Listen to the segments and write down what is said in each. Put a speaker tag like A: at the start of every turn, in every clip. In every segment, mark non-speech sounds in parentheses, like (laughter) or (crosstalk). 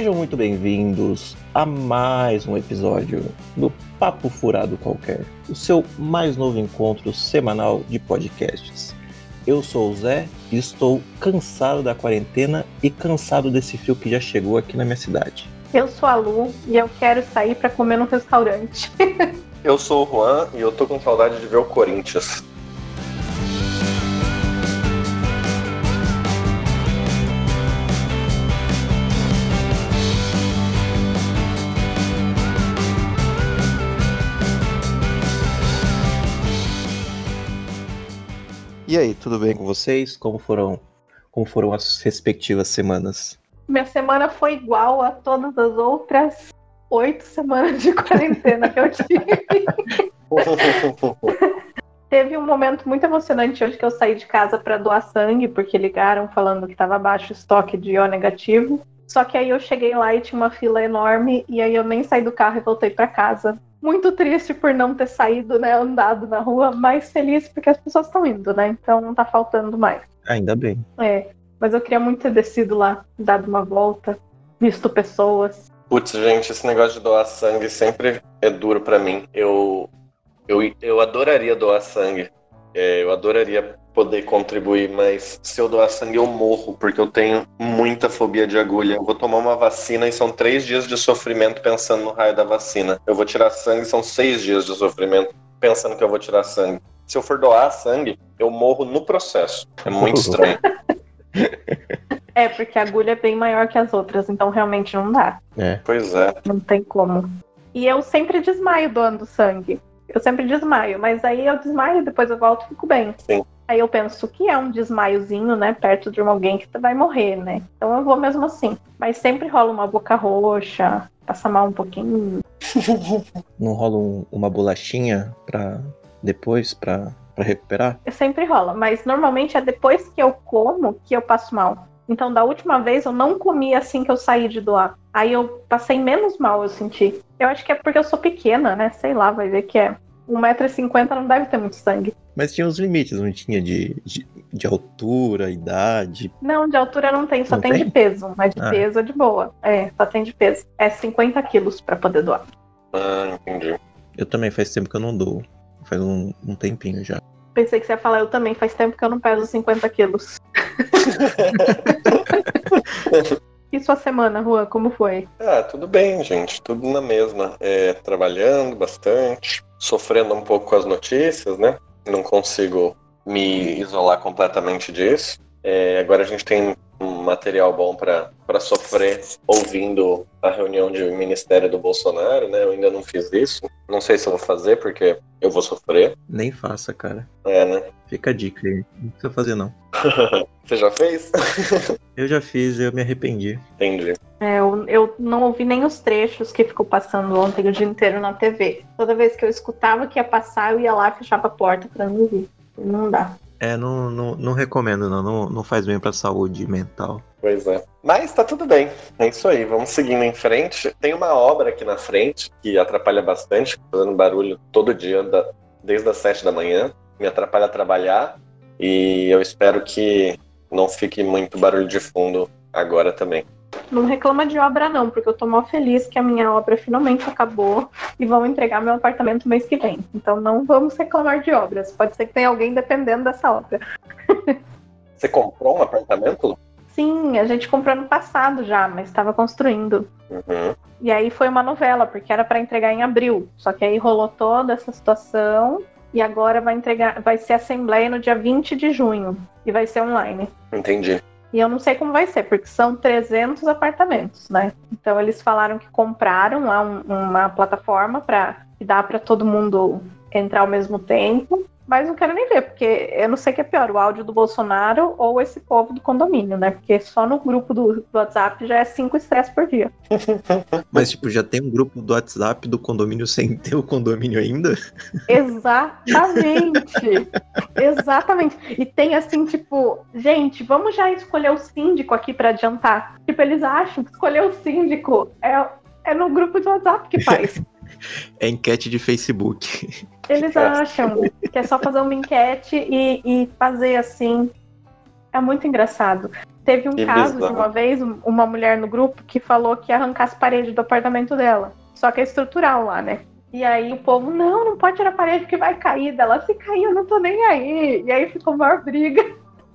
A: Sejam muito bem-vindos a mais um episódio do Papo Furado Qualquer, o seu mais novo encontro semanal de podcasts. Eu sou o Zé e estou cansado da quarentena e cansado desse fio que já chegou aqui na minha cidade.
B: Eu sou a Lu e eu quero sair para comer num restaurante. (laughs)
C: eu sou o Juan e eu tô com saudade de ver o Corinthians.
A: E aí, tudo bem com vocês? Como foram, como foram as respectivas semanas?
B: Minha semana foi igual a todas as outras oito semanas de quarentena que eu tive. (laughs) Teve um momento muito emocionante hoje que eu saí de casa para doar sangue, porque ligaram falando que estava baixo o estoque de O negativo. Só que aí eu cheguei lá e tinha uma fila enorme, e aí eu nem saí do carro e voltei para casa muito triste por não ter saído, né, andado na rua, mas feliz porque as pessoas estão indo, né? Então não tá faltando mais.
A: Ainda bem.
B: É, mas eu queria muito ter descido lá, dado uma volta, visto pessoas.
C: Putz, gente, esse negócio de doar sangue sempre é duro para mim. Eu, eu, eu adoraria doar sangue. É, eu adoraria poder contribuir, mas se eu doar sangue eu morro, porque eu tenho muita fobia de agulha. Eu vou tomar uma vacina e são três dias de sofrimento pensando no raio da vacina. Eu vou tirar sangue, são seis dias de sofrimento pensando que eu vou tirar sangue. Se eu for doar sangue, eu morro no processo. É muito estranho. (laughs)
B: É, porque a agulha é bem maior que as outras, então realmente não dá.
A: É.
C: Pois é.
B: Não tem como. E eu sempre desmaio doando sangue. Eu sempre desmaio, mas aí eu desmaio, depois eu volto e fico bem.
C: Sim.
B: Aí eu penso que é um desmaiozinho, né? Perto de alguém que vai morrer, né? Então eu vou mesmo assim. Mas sempre rola uma boca roxa, passa mal um pouquinho. (laughs)
A: Não rola um, uma bolachinha pra depois, pra, pra recuperar?
B: Sempre rola, mas normalmente é depois que eu como que eu passo mal. Então, da última vez eu não comi assim que eu saí de doar. Aí eu passei menos mal, eu senti. Eu acho que é porque eu sou pequena, né? Sei lá, vai ver que é 1,50m não deve ter muito sangue.
A: Mas tinha os limites, não tinha de, de, de altura, idade.
B: Não, de altura não tem, só tem, tem, de peso. Mas de ah. peso é de boa. É, só tem de peso. É 50 quilos pra poder doar.
C: Ah, entendi.
A: Eu também faz tempo que eu não dou. Faz um, um tempinho já.
B: Pensei que você ia falar, eu também faz tempo que eu não peso 50 quilos. (laughs) e sua semana, Juan, como foi?
C: Ah, tudo bem, gente. Tudo na mesma. É, trabalhando bastante, sofrendo um pouco com as notícias, né? Não consigo me isolar completamente disso. É, agora a gente tem um material bom para sofrer ouvindo a reunião de ministério do Bolsonaro, né? Eu ainda não fiz isso. Não sei se eu vou fazer, porque eu vou sofrer.
A: Nem faça, cara.
C: É, né?
A: Fica a dica aí. Não precisa fazer, não. (laughs)
C: Você já fez? (laughs)
A: eu já fiz e eu me arrependi.
C: Entendi.
B: É, eu, eu não ouvi nem os trechos que ficou passando ontem o dia inteiro na TV. Toda vez que eu escutava que ia passar, eu ia lá e fechava a porta pra não ouvir. Não dá.
A: É, não, não, não recomendo, não. não. Não faz bem pra saúde mental.
C: Pois é. Mas tá tudo bem. É isso aí. Vamos seguindo em frente. Tem uma obra aqui na frente que atrapalha bastante, fazendo barulho todo dia, da, desde as sete da manhã. Me atrapalha a trabalhar. E eu espero que não fique muito barulho de fundo agora também.
B: Não reclama de obra, não, porque eu tô mó feliz que a minha obra finalmente acabou e vão entregar meu apartamento mês que vem. Então não vamos reclamar de obras. Pode ser que tenha alguém dependendo dessa obra. (laughs)
C: Você comprou um apartamento?
B: Sim, a gente comprou no passado já, mas estava construindo.
C: Uhum.
B: E aí foi uma novela, porque era para entregar em abril. Só que aí rolou toda essa situação e agora vai entregar, vai ser assembleia no dia 20 de junho e vai ser online.
C: Entendi.
B: E eu não sei como vai ser, porque são 300 apartamentos, né? Então eles falaram que compraram lá um, uma plataforma para dar para todo mundo entrar ao mesmo tempo mas não quero nem ver, porque eu não sei o que é pior, o áudio do Bolsonaro ou esse povo do condomínio, né? Porque só no grupo do, do WhatsApp já é cinco estresses por dia. (laughs)
A: Mas, tipo, já tem um grupo do WhatsApp do condomínio sem ter o condomínio ainda?
B: Exatamente! (laughs) Exatamente. E tem assim, tipo, gente, vamos já escolher o síndico aqui para adiantar. Tipo, eles acham que escolher o síndico é, é no grupo do WhatsApp que faz. (laughs)
A: É enquete de Facebook.
B: Eles acham que é só fazer uma enquete e, e fazer assim. É muito engraçado. Teve um
C: Que
B: caso
C: bizarro.
B: de uma vez, um- uma mulher no grupo que falou que ia arrancar as paredes do apartamento dela. Só que é estrutural lá, né? E aí o povo, não, não pode tirar a parede que vai cair. Dela, se cair, eu não tô nem aí. E aí ficou maior briga.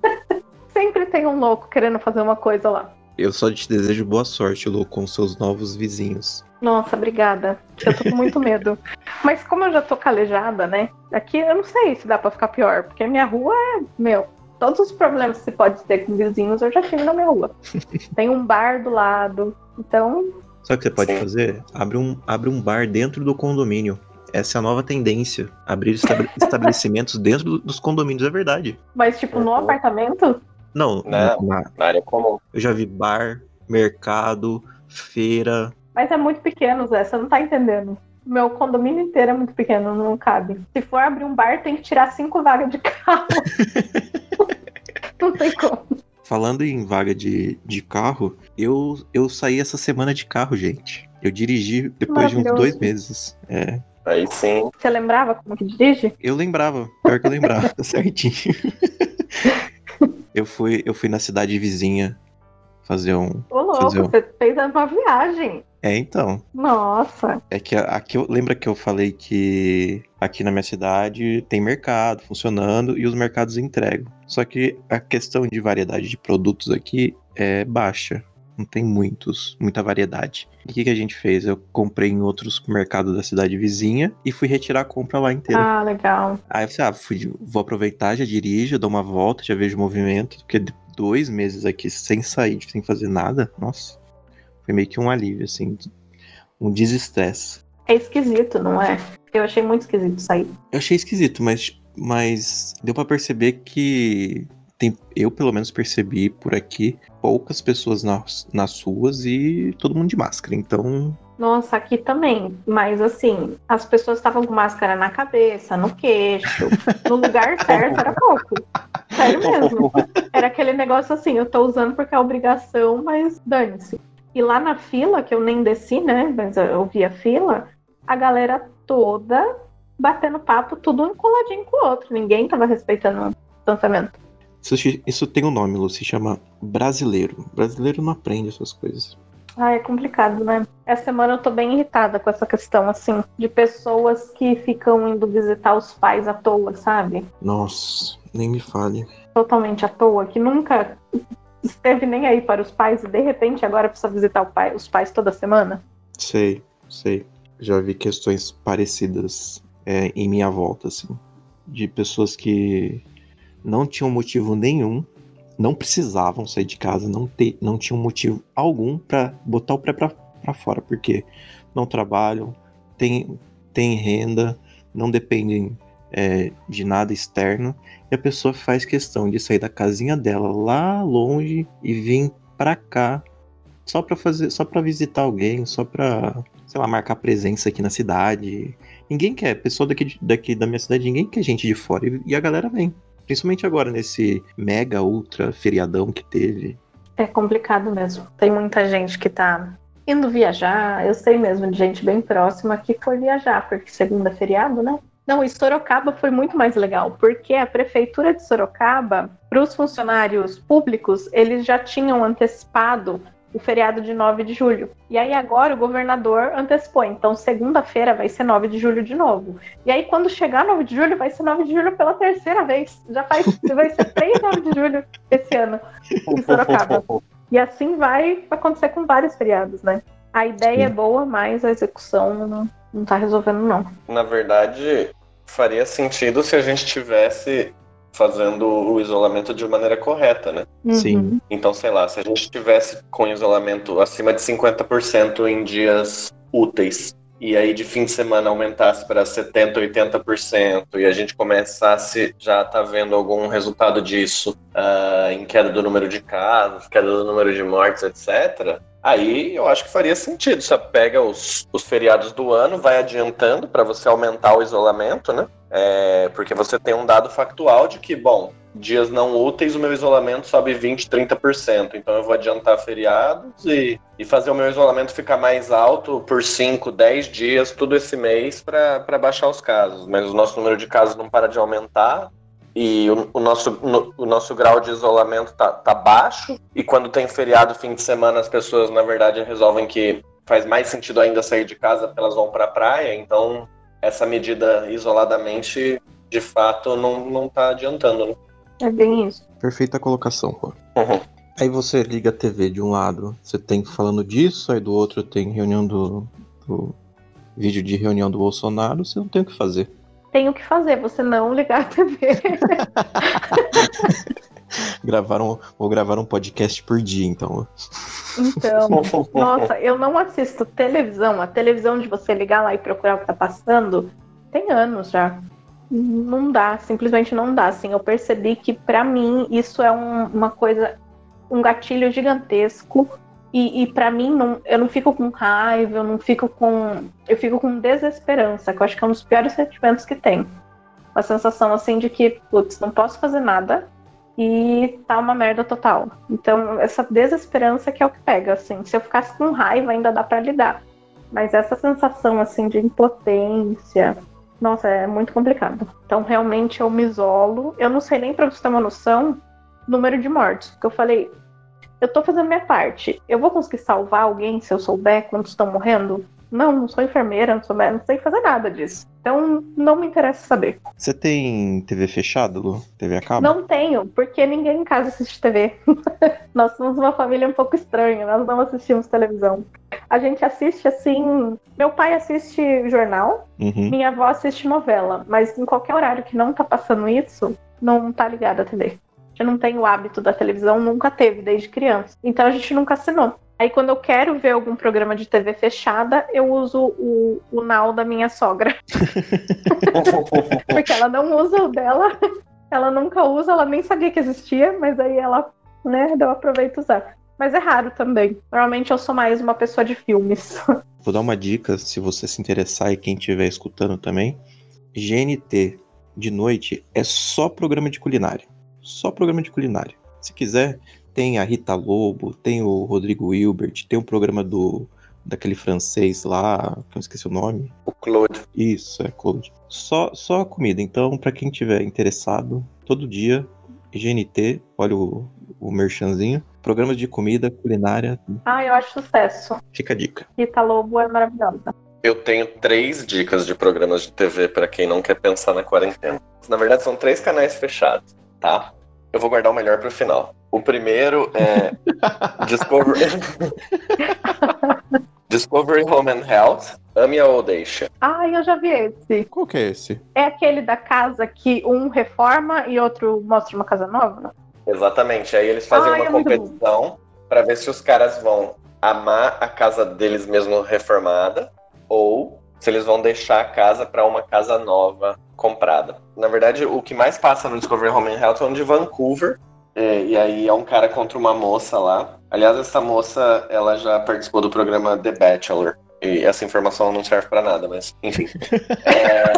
B: (laughs) Sempre tem um louco querendo fazer uma coisa lá.
A: Eu só te desejo boa sorte, Lu, com seus novos vizinhos.
B: Nossa, obrigada. Eu tô com muito medo. (laughs) Mas como eu já tô calejada, né? Aqui eu não sei se dá pra ficar pior, porque a minha rua é, meu, todos os problemas que se pode ter com vizinhos eu já tive na minha rua. (laughs) Tem um bar do lado. Então,
A: Sabe o que você pode
C: Sim.
A: fazer? Abre um, abre um bar dentro do condomínio. Essa é a nova tendência. Abrir estab- (laughs) estabelecimentos dentro do- dos condomínios, é verdade.
B: mas tipo, no
C: Uhum.
B: apartamento,
A: Não,
C: Não.
A: na-
C: Na área comum.
A: eu já vi bar, mercado, feira.
B: Mas é muito pequeno, Zé, você não tá entendendo. Meu condomínio inteiro é muito pequeno, não cabe. Se for abrir um bar, tem que tirar cinco vagas de carro. (laughs) não tem como.
A: Falando em vaga de, de carro, eu, eu saí essa semana de carro, gente. Eu dirigi depois de uns dois meses. É,
C: Aí sim.
B: Você lembrava como que dirige?
A: eu lembrava, pior que eu lembrava, tá (laughs) certinho. eu, fui, eu fui na cidade vizinha fazer um.
B: Ô, louco,
A: Fazer um-
B: você fez uma viagem.
A: É, então.
B: Nossa.
A: É que aqui eu, lembra que eu falei que aqui na minha cidade tem mercado funcionando e os mercados entregam. Só que a questão de variedade de produtos aqui é baixa. Não tem muitos, muita variedade. E o que, que a gente fez? Eu comprei em outros mercados da cidade vizinha e fui retirar a compra lá inteira.
B: Ah, legal.
A: Aí eu falei, ah, fui- vou aproveitar, já dirijo, dou uma volta, já vejo o movimento. Porque dois meses aqui sem sair, sem fazer nada, nossa. Foi meio que um alívio, assim. Um desestresse.
B: É esquisito, não é? Eu achei muito esquisito sair.
A: Eu achei esquisito, mas, mas deu pra perceber que tem, eu pelo menos percebi por aqui poucas pessoas nas, nas ruas e todo mundo de máscara. Então,
B: Nossa, aqui também. Mas assim, as pessoas estavam com máscara na cabeça, no queixo. No lugar (laughs) certo era pouco. Sério mesmo. (laughs) Era aquele negócio assim, eu tô usando porque é obrigação, mas dane-se. E lá na fila, que eu nem desci, né? Mas eu vi a fila, a galera toda batendo papo, tudo um coladinho com o outro. Ninguém tava respeitando o distanciamento.
A: isso, isso tem um nome, Lu, se chama brasileiro. Brasileiro não aprende essas coisas.
B: Ah, é complicado, né? Essa semana eu tô bem irritada com essa questão, assim, de pessoas que ficam indo visitar os pais à toa, sabe?
A: Nossa, nem me fale.
B: Totalmente à toa, que nunca esteve nem aí para os pais e de repente agora precisa visitar pai, os pais toda semana.
A: Sei, sei. Já vi questões parecidas é, em minha volta, assim. De pessoas que não tinham motivo nenhum, não precisavam sair de casa, não, te, não tinham motivo algum pra botar o pé pra fora, porque não trabalham, têm, têm renda, não dependem é, de nada externo, e a pessoa faz questão de sair da casinha dela lá longe e vir pra cá só pra fazer, só para visitar alguém, só pra, sei lá, marcar presença aqui na cidade. Ninguém quer, pessoa daqui, daqui da minha cidade, ninguém quer gente de fora e, e a galera vem. Principalmente agora nesse mega ultra feriadão que teve.
B: É complicado mesmo. Tem muita gente que tá indo viajar. Eu sei mesmo de gente bem próxima que foi viajar, porque segunda feriado, né? Não, e Sorocaba foi muito mais legal, porque a prefeitura de Sorocaba, para os funcionários públicos, eles já tinham antecipado o feriado de 9 de julho. E aí agora o governador antecipou. Então, segunda-feira vai ser 9 de julho de novo. E aí, quando chegar 9 de julho, vai ser 9 de julho pela terceira vez. Já faz, vai ser 3 9 de julho esse ano em Sorocaba. E assim vai acontecer com vários feriados, né? A ideia
A: Sim.
B: é boa, mas a execução não, tá resolvendo, não.
C: Na verdade, faria sentido se a gente tivesse fazendo o isolamento de maneira correta, né?
A: Sim.
B: Uhum.
C: Então, sei lá, se a gente tivesse com isolamento acima de 50% em dias úteis, e aí de fim de semana aumentasse para 70%, 80%, e a gente começasse já tá vendo algum resultado disso ah, em queda do número de casos, queda do número de mortes, etc., aí eu acho que faria sentido. Você pega os, os feriados do ano, vai adiantando para você aumentar o isolamento, né? É, porque você tem um dado factual de que, bom, dias não úteis, o meu isolamento sobe 20, 30%. Então eu vou adiantar feriados e, e fazer o meu isolamento ficar mais alto por 5, 10 dias, tudo esse mês, para baixar os casos. Mas o nosso número de casos não para de aumentar. E o, o nosso, no, o nosso grau de isolamento tá, tá baixo. E quando tem feriado, fim de semana, as pessoas, na verdade, resolvem que faz mais sentido ainda sair de casa, elas vão para a praia. Então, essa medida isoladamente, de fato, não, não tá adiantando. Né?
B: É bem isso.
A: Perfeita colocação, pô.
C: Uhum.
A: Aí você liga a TV de um lado, você tem falando disso, aí do outro tem reunião do, do vídeo de reunião do Bolsonaro, você não tem o que fazer.
B: Tem o que fazer, você não ligar a TV. (laughs)
A: gravaram, vou gravar um podcast por dia, então.
B: Então, nossa, eu não assisto televisão. A televisão de você ligar lá e procurar o que tá passando tem anos já. Não dá, simplesmente não dá. Assim, eu percebi que para mim isso é um, uma coisa um gatilho gigantesco. E, e para mim, não, eu não fico com raiva, eu não fico com. Eu fico com desesperança, que eu acho que é um dos piores sentimentos que tem. Uma sensação assim de que, putz, não posso fazer nada e tá uma merda total. Então, essa desesperança que é o que pega, assim. Se eu ficasse com raiva, ainda dá para lidar. Mas essa sensação, assim, de impotência, nossa, é muito complicado. Então, realmente, eu me isolo. Eu não sei nem pra você ter uma noção, número de mortes. Porque eu falei, eu tô fazendo minha parte. Eu vou conseguir salvar alguém se eu souber quantos estão morrendo? Não, não sou enfermeira, não, sou, não sei fazer nada disso. Então, não me interessa saber.
A: Você tem TV fechada, Lu? TV a cabo?
B: Não tenho, porque ninguém em casa assiste TV. (laughs) nós somos uma família um pouco estranha, nós não assistimos televisão. A gente assiste assim. Meu pai assiste jornal,
A: Uhum.
B: minha avó assiste novela, mas em qualquer horário que não tá passando isso, não tá ligado a TV gente não tem o hábito da televisão, nunca teve, desde criança. Então a gente nunca assinou. Aí quando eu quero ver algum programa de TV fechada, eu uso o, o Now da minha sogra. (laughs) Porque ela não usa o dela, ela nunca usa, ela nem sabia que existia, mas aí ela, né, eu aproveito usar. Mas é raro também. Normalmente eu sou mais uma pessoa de filmes. (laughs)
A: Vou dar uma dica, se você se interessar e quem estiver escutando também. GNT de noite é só programa de culinária só programa de culinária. Se quiser, tem a Rita Lobo, tem o Rodrigo Hilbert, tem o programa do daquele francês lá, que eu esqueci o nome.
C: O Claude.
A: Isso, é Claude. Só, só comida. Então, para quem tiver interessado, todo dia, GNT, olha o, o merchanzinho. Programas de comida, culinária.
B: Ah, eu acho sucesso.
A: Fica a dica.
B: Rita Lobo é maravilhosa.
C: Eu tenho três dicas de programas de TV para quem não quer pensar na quarentena. Na verdade, são três canais fechados, tá? Eu vou guardar o melhor pro final. O primeiro é (laughs) Discovery... Discovery Home and Health, Ame ou Deixa.
B: Ah, eu já vi esse.
A: Qual que é esse?
B: É aquele da casa que um reforma e outro mostra uma casa nova?
C: Exatamente. Aí eles fazem
B: Ai,
C: uma
B: é
C: competição para ver se os caras vão amar a casa deles mesmo reformada ou se eles vão deixar a casa para uma casa nova comprada. Na verdade, o que mais passa no Discovery Home and Health é um de Vancouver. é, e aí é um cara contra uma moça lá. Aliás, essa moça, ela já participou do programa The Bachelor. E essa informação não serve para nada, mas enfim. (laughs) É...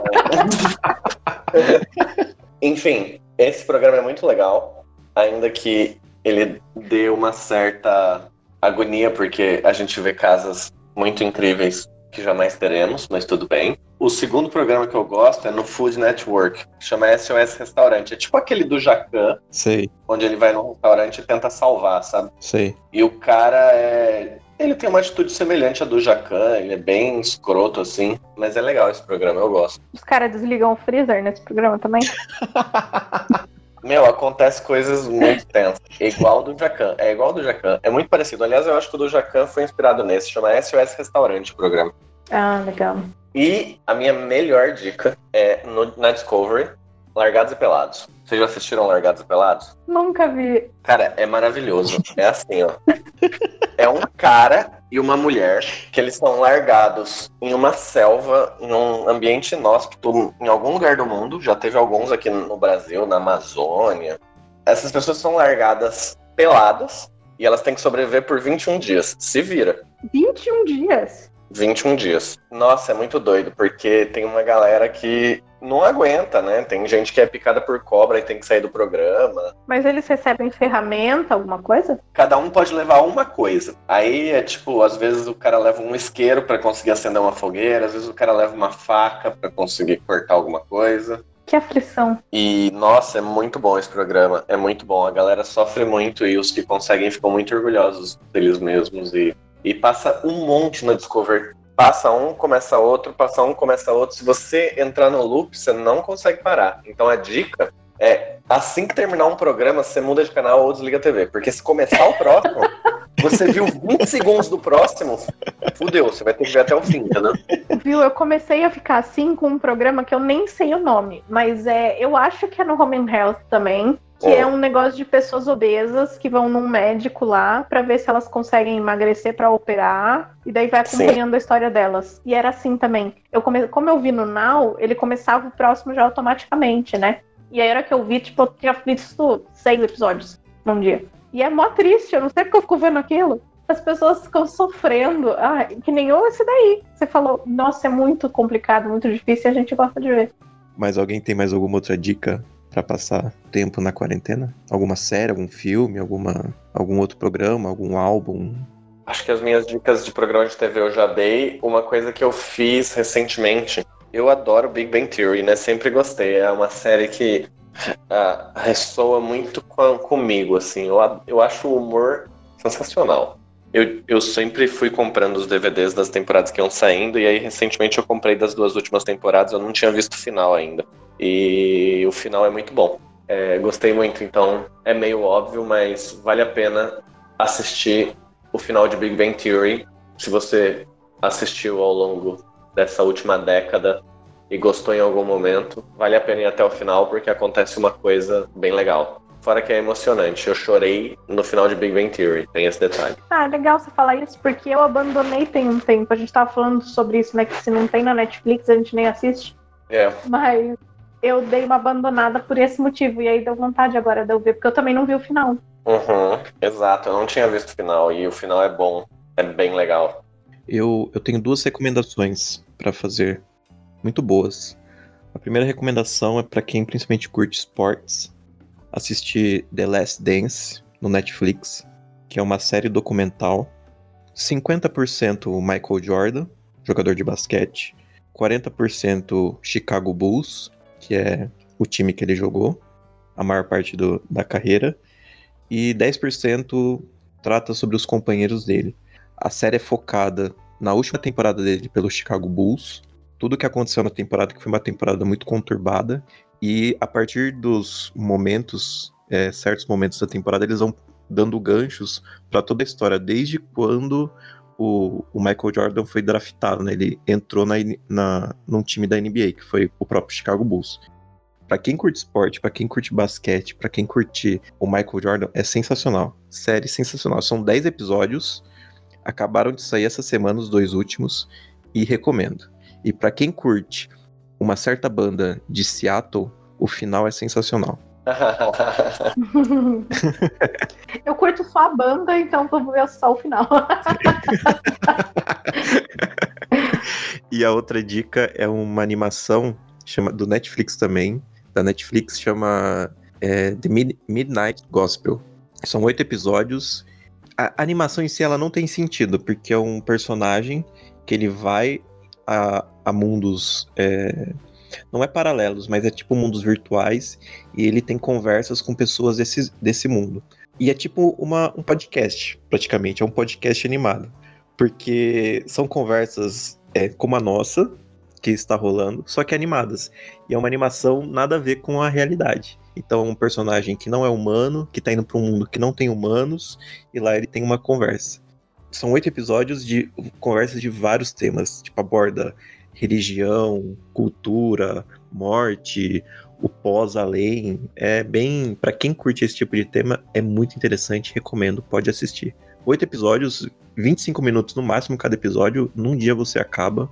C: enfim, esse programa é muito legal, ainda que ele dê uma certa agonia, porque a gente vê casas muito incríveis que jamais teremos, mas tudo bem. O segundo programa que eu gosto é no Food Network, chama SOS Restaurante. É tipo aquele do Jacan,
A: Sei,
C: onde ele vai num restaurante e tenta salvar, sabe?
A: sei.
C: E o cara é. Ele tem uma atitude semelhante à do Jacan, ele é bem escroto assim, mas é legal esse programa, eu gosto.
B: Os caras desligam o freezer nesse programa também? (laughs)
C: Meu, acontece coisas muito tensas. É igual do Jacan. É igual do Jacan. É muito parecido. Aliás, eu acho que o do Jacan foi inspirado nesse. Chama SOS Restaurante o programa.
B: Ah, legal.
C: E a minha melhor dica é no, na Discovery, Largados e Pelados. Vocês já assistiram Largados e Pelados?
B: Nunca vi.
C: Cara, é maravilhoso. É assim, ó. É um cara e uma mulher que eles são largados em uma selva, em um ambiente inóspito, em algum lugar do mundo. Já teve alguns aqui no Brasil, na Amazônia. Essas pessoas são largadas peladas e elas têm que sobreviver por 21 dias. Se vira.
B: 21 dias.
C: 21 dias. Nossa, é muito doido, porque tem uma galera que não aguenta, né? Tem gente que é picada por cobra e tem que sair do programa.
B: Mas eles recebem ferramenta, alguma coisa?
C: Cada um pode levar uma coisa. Aí é tipo, às vezes o cara leva um isqueiro pra conseguir acender uma fogueira, às vezes o cara leva uma faca pra conseguir cortar alguma coisa.
B: Que aflição.
C: E, nossa, é muito bom esse programa. É muito bom. A galera sofre muito e os que conseguem ficam muito orgulhosos deles mesmos. E, e passa um monte na Discovery. Passa um, começa outro, passa um, começa outro. Se você entrar no loop, você não consegue parar. Então a dica é, assim que terminar um programa, você muda de canal ou desliga a TV. Porque se começar o próximo, (laughs) você viu 20 segundos do próximo, fudeu, você vai ter que ver até o fim, entendeu?
B: Viu, eu comecei a ficar assim com um programa que eu nem sei o nome, mas é, eu acho que é no Home and Health também, que é um negócio de pessoas obesas que vão num médico lá para ver se elas conseguem emagrecer para operar e daí vai acompanhando Sim. a história delas. E era assim também. Eu come... Como eu vi no Now, ele começava o próximo já automaticamente, né? E aí era que eu vi, tipo, eu tinha visto seis episódios num dia. E é mó triste, eu não sei porque eu fico vendo aquilo. As pessoas ficam sofrendo. Ah, que nem esse daí. Você falou, nossa, é muito complicado, muito difícil e a gente gosta de ver.
A: Mas alguém tem mais alguma outra dica para passar tempo na quarentena? Alguma série, algum filme, alguma, algum outro programa, algum álbum?
C: Acho que as minhas dicas de programa de TV eu já dei. Uma coisa que eu fiz recentemente eu adoro Big Bang Theory, né? Sempre gostei. É uma série que uh, ressoa muito com, comigo, assim. Eu, eu acho o humor sensacional. Eu, eu sempre fui comprando os DVDs das temporadas que iam saindo, e aí recentemente eu comprei das duas últimas temporadas, eu não tinha visto o final ainda. E o final é muito bom. É, gostei muito, então é meio óbvio, mas vale a pena assistir o final de Big Bang Theory. Se você assistiu ao longo dessa última década e gostou em algum momento, vale a pena ir até o final porque acontece uma coisa bem legal. Fora que é emocionante. Eu chorei no final de Big Bang Theory, tem esse detalhe.
B: Ah, legal você falar isso, porque eu abandonei tem um tempo. A gente tava falando sobre isso, né? Que se não tem na Netflix, a gente nem assiste.
C: É.
B: Mas eu dei uma abandonada por esse motivo. E aí deu vontade agora de eu ver, porque eu também não vi o final.
C: Uhum, exato, eu não tinha visto o final. E o final é bom, é bem legal.
A: Eu, eu tenho duas recomendações para fazer, muito boas. A primeira recomendação é para quem principalmente curte esportes, assistir The Last Dance no Netflix, que é uma série documental. 50% Michael Jordan, jogador de basquete, 40% Chicago Bulls, que é o time que ele jogou a maior parte do, da carreira, e 10% trata sobre os companheiros dele. A série é focada na última temporada dele pelo Chicago Bulls, tudo que aconteceu na temporada, que foi uma temporada muito conturbada, e a partir dos momentos, é, certos momentos da temporada, eles vão dando ganchos para toda a história, desde quando o, o, Michael Jordan foi draftado, né? Ele entrou na, na, num time da NBA, que foi o próprio Chicago Bulls. Para quem curte esporte, para quem curte basquete, para quem curte o Michael Jordan, é sensacional. Série sensacional. São 10 episódios Acabaram de sair essa semana os dois últimos e recomendo. E para quem curte uma certa banda de Seattle, o final é sensacional. (laughs)
B: Eu curto só a banda, então vou ver só o final. (laughs)
A: e a outra dica é uma animação chama, do Netflix também. Da Netflix chama é, The Mid Midnight Gospel. São oito episódios a animação em si ela não tem sentido, porque é um personagem que ele vai a, a mundos. É, não é paralelos, mas é tipo mundos virtuais, e ele tem conversas com pessoas desse, desse mundo. E é tipo uma, um podcast, praticamente, é um podcast animado. Porque são conversas é, como a nossa, que está rolando, só que animadas. E é uma animação nada a ver com a realidade. Então, um personagem que não é humano, que tá indo para um mundo que não tem humanos, e lá ele tem uma conversa. São oito episódios de conversas de vários temas, tipo, aborda religião, cultura, morte, o pós-além. É bem. para quem curte esse tipo de tema, é muito interessante, recomendo, pode assistir. Oito episódios, 25 minutos no máximo cada episódio, num dia você acaba.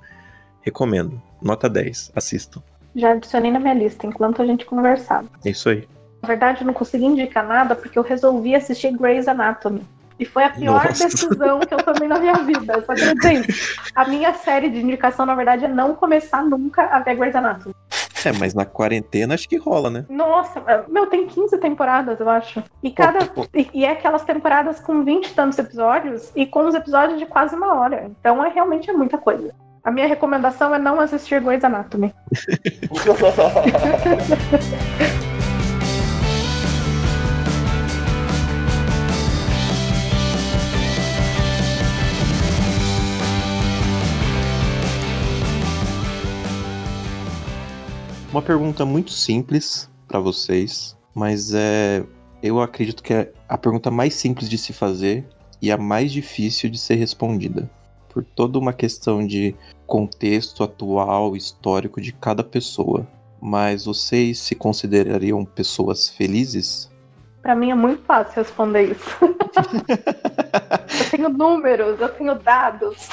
A: Recomendo. Nota 10, assistam.
B: Já adicionei na minha lista enquanto a gente conversava.
A: É isso aí.
B: Na verdade, eu não consegui indicar nada porque eu resolvi assistir Grey's Anatomy. E foi a pior Nossa. decisão que eu tomei na minha vida. Só que dizer, a minha série de indicação, na verdade, é não começar nunca a ver Grey's Anatomy.
A: É, mas na quarentena acho que rola, né?
B: Nossa, meu, tem 15 temporadas, eu acho. E cada. E, e, é aquelas temporadas com 20 e tantos episódios e com os episódios de quase uma hora. Então é realmente é muita coisa. A minha recomendação é não assistir Grey's Anatomy. (laughs)
A: Uma pergunta muito simples para vocês, mas é eu acredito que é a pergunta mais simples de se fazer e a mais difícil de ser respondida, por toda uma questão de contexto atual, histórico de cada pessoa. Mas vocês se considerariam pessoas felizes?
B: Para mim é muito fácil responder isso. (laughs) eu tenho números, eu tenho dados.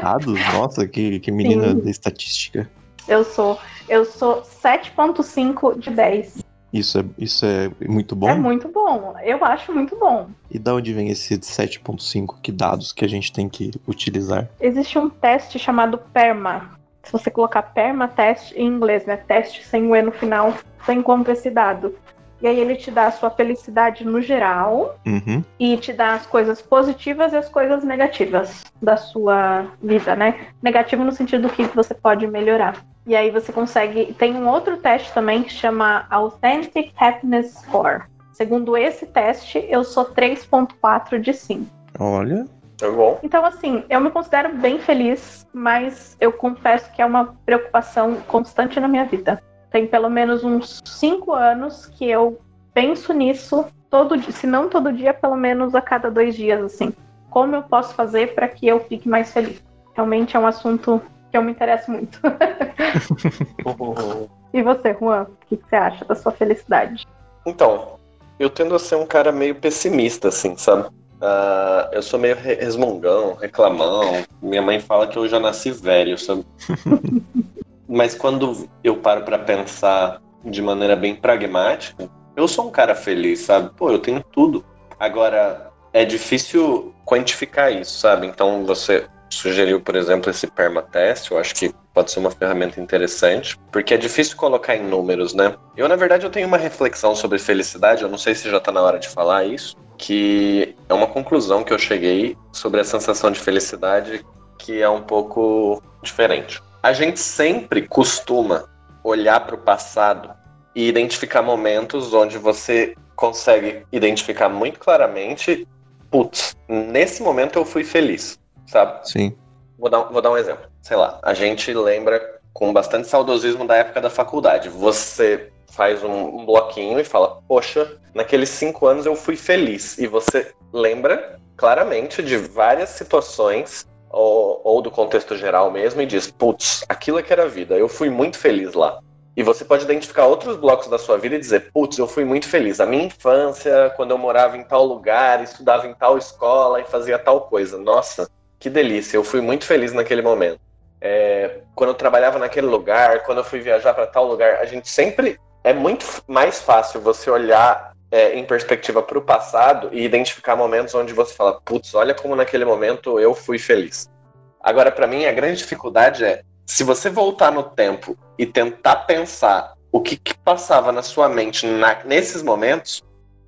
A: Dados? Nossa, que, que menina Sim. da estatística.
B: Eu sou. Eu sou 7.5 de 10.
A: Isso é, isso é muito bom?
B: É muito bom. Eu acho muito bom.
A: E da onde vem esse 7.5? Que dados que a gente tem que utilizar?
B: Existe um teste chamado PERMA. Se você colocar PERMA teste em inglês, né? Teste sem o E no final, você encontra esse dado. E aí ele te dá a sua felicidade no geral
A: uhum.
B: e te dá as coisas positivas e as coisas negativas da sua vida, né? Negativo no sentido do que você pode melhorar. E aí você consegue. Tem um outro teste também que chama Authentic Happiness Score. Segundo esse teste, eu sou 3,4 de 5.
A: Olha.
C: É bom.
B: Então, assim, eu me considero bem feliz, mas eu confesso que é uma preocupação constante na minha vida. Tem pelo menos uns 5 anos que eu penso nisso todo dia, se não todo dia, pelo menos a cada dois dias, assim. Como eu posso fazer para que eu fique mais feliz? Realmente é um assunto que eu me interesso muito. (laughs) e você, Juan, o que você acha da sua felicidade?
C: Então, eu tendo a ser um cara meio pessimista, assim, sabe? Uh, eu sou meio resmungão, reclamão. Minha mãe fala que eu já nasci velho, sabe? (laughs) Mas quando eu paro para pensar de maneira bem pragmática, eu sou um cara feliz, sabe? Pô, eu tenho tudo. Agora, é difícil quantificar isso, sabe? Então você sugeriu, por exemplo, esse permatest, eu acho que pode ser uma ferramenta interessante, porque é difícil colocar em números, né? Eu, na verdade, eu tenho uma reflexão sobre felicidade, eu não sei se já está na hora de falar isso, que é uma conclusão que eu cheguei sobre a sensação de felicidade que é um pouco diferente. A gente sempre costuma olhar para o passado e identificar momentos onde você consegue identificar muito claramente, putz, nesse momento eu fui feliz sabe?
A: Sim.
C: Vou dar, vou dar um exemplo. Sei lá, a gente lembra com bastante saudosismo da época da faculdade. Você faz um, um bloquinho e fala, poxa, naqueles cinco anos eu fui feliz. E você lembra claramente de várias situações ou, ou, do contexto geral mesmo e diz, putz, aquilo é que era vida, eu fui muito feliz lá. E você pode identificar outros blocos da sua vida e dizer, putz, eu fui muito feliz. A minha infância, quando eu morava em tal lugar, estudava em tal escola e fazia tal coisa. Nossa, que delícia, eu fui muito feliz naquele momento. É, quando eu trabalhava naquele lugar, quando eu fui viajar para tal lugar, a gente sempre é muito mais fácil você olhar é, em perspectiva para o passado e identificar momentos onde você fala, putz, olha como naquele momento eu fui feliz. Agora, para mim, a grande dificuldade é se você voltar no tempo e tentar pensar o que, que passava na sua mente na, nesses momentos,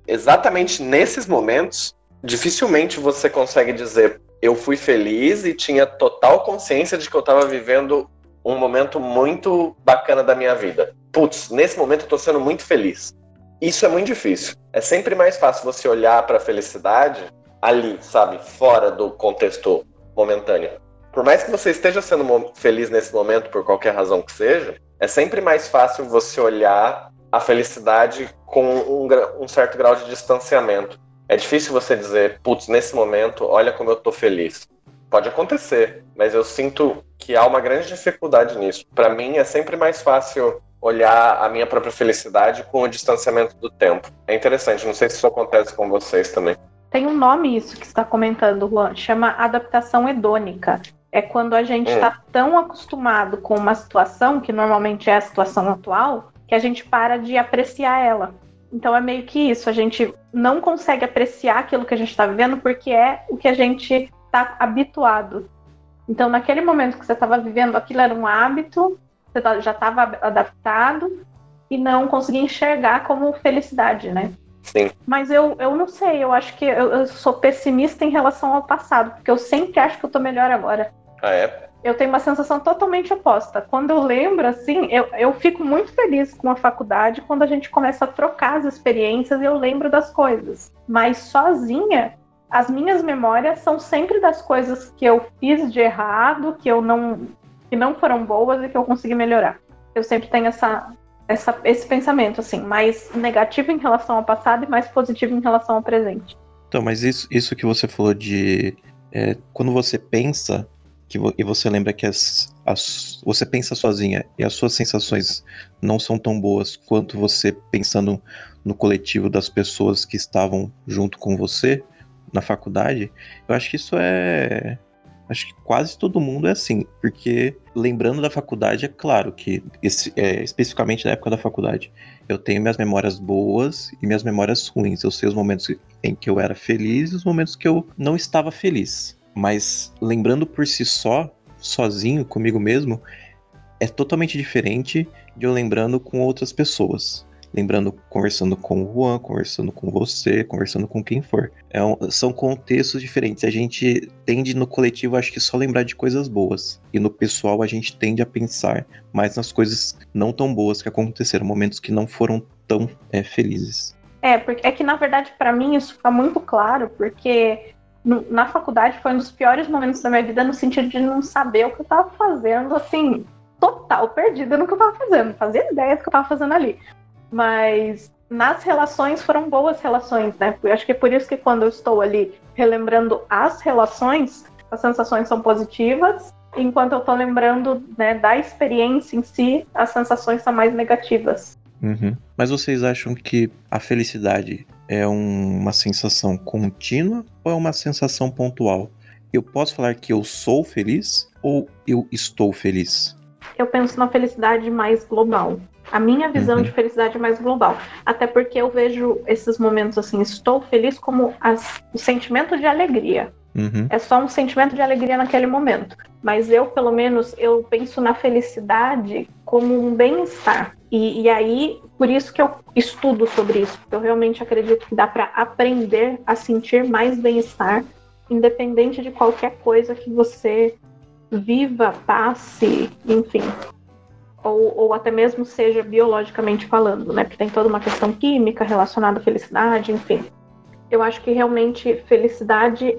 C: exatamente nesses momentos, dificilmente você consegue dizer, eu fui feliz e tinha total consciência de que eu estava vivendo um momento muito bacana da minha vida. Putz, nesse momento eu tô sendo muito feliz. Isso é muito difícil. É sempre mais fácil você olhar para a felicidade ali, sabe, fora do contexto momentâneo. Por mais que você esteja sendo feliz nesse momento por qualquer razão que seja, é sempre mais fácil você olhar a felicidade com um, um certo grau de distanciamento. É difícil você dizer, putz, nesse momento, olha como eu tô feliz. Pode acontecer, mas eu sinto que há uma grande dificuldade nisso. Para mim, é sempre mais fácil olhar a minha própria felicidade com o distanciamento do tempo. É interessante, não sei se isso acontece com vocês também.
B: Tem um nome isso que está comentando, Juan, chama adaptação hedônica. É quando a gente está hum. tão acostumado com uma situação, que normalmente é a situação atual, que a gente para de apreciar ela. Então é meio que isso, a gente não consegue apreciar aquilo que a gente está vivendo porque é o que a gente está habituado. Então, naquele momento que você estava vivendo, aquilo era um hábito, você tá, já estava adaptado e não conseguia enxergar como felicidade, né?
C: Sim.
B: Mas eu, eu não sei, eu acho que eu, eu sou pessimista em relação ao passado, porque eu sempre acho que eu estou melhor agora.
C: Ah, é?
B: Eu tenho uma sensação totalmente oposta. Quando eu lembro, assim, eu, eu fico muito feliz com a faculdade quando a gente começa a trocar as experiências e eu lembro das coisas. Mas sozinha, as minhas memórias são sempre das coisas que eu fiz de errado, que eu não que não foram boas e que eu consegui melhorar. Eu sempre tenho essa, essa esse pensamento assim, mais negativo em relação ao passado e mais positivo em relação ao presente.
A: Então, mas isso, isso que você falou de é, quando você pensa que vo e você lembra que as, as, você pensa sozinha e as suas sensações não são tão boas quanto você pensando no coletivo das pessoas que estavam junto com você na faculdade, eu acho que isso é Acho que quase todo mundo é assim, porque lembrando da faculdade, é claro que, esse, é, especificamente na época da faculdade, eu tenho minhas memórias boas e minhas memórias ruins. Eu sei os momentos em que eu era feliz e os momentos que eu não estava feliz. Mas lembrando por si só, sozinho, comigo mesmo, é totalmente diferente de eu lembrando com outras pessoas lembrando, conversando com o Juan, conversando com você, conversando com quem for. É um, são contextos diferentes. A gente tende no coletivo, acho que só lembrar de coisas boas. E no pessoal, a gente tende a pensar mais nas coisas não tão boas que aconteceram, momentos que não foram tão é, felizes.
B: É, porque é que na verdade, para mim, isso fica muito claro, porque na faculdade foi um dos piores momentos da minha vida no sentido de não saber o que eu tava fazendo, assim, total perdida no que eu tava fazendo, fazia ideia do que eu tava fazendo ali. Mas nas relações foram boas relações, né? Eu acho que é por isso que quando eu estou ali relembrando as relações, as sensações são positivas, enquanto eu estou lembrando né, da experiência em si, as sensações são mais negativas.
A: Uhum. Mas vocês acham que a felicidade é um, uma sensação contínua ou é uma sensação pontual? Eu posso falar que eu sou feliz ou eu estou feliz?
B: Eu penso na felicidade mais global. A minha visão uhum. de felicidade é mais global. Até porque eu vejo esses momentos assim, estou feliz como as, o sentimento de alegria. Uhum. É só um sentimento de alegria naquele momento. Mas eu, pelo menos, eu penso na felicidade como um bem-estar. E, e, aí, por isso que eu estudo sobre isso. Porque eu realmente acredito que dá para aprender a sentir mais bem-estar, independente de qualquer coisa que você viva, passe, enfim ou, ou até mesmo seja biologicamente falando, né? Porque tem toda uma questão química relacionada à felicidade, enfim. Eu acho que realmente felicidade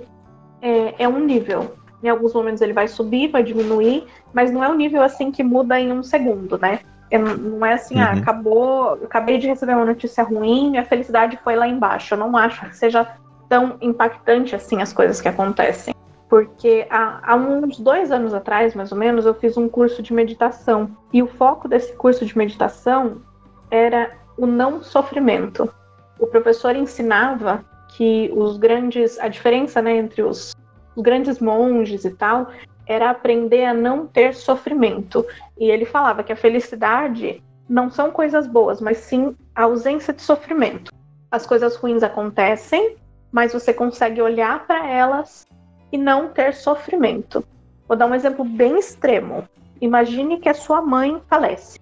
B: é, é um nível. Em alguns momentos ele vai subir, vai diminuir, mas não é um nível assim que muda em um segundo, né? É, não é assim, ah, uhum. ah, acabou, acabei de receber uma notícia ruim, minha felicidade foi lá embaixo. Eu não acho que seja tão impactante assim as coisas que acontecem porque há, há, uns dois anos atrás, mais ou menos, eu fiz um curso de meditação. E o foco desse curso de meditação era o não sofrimento. O professor ensinava que os grandes, a diferença né, entre os, os grandes monges e tal, era aprender a não ter sofrimento. E ele falava que a felicidade não são coisas boas, mas sim a ausência de sofrimento. As coisas ruins acontecem, mas você consegue olhar para elas e não ter sofrimento. Vou dar um exemplo bem extremo. Imagine que a sua mãe falece.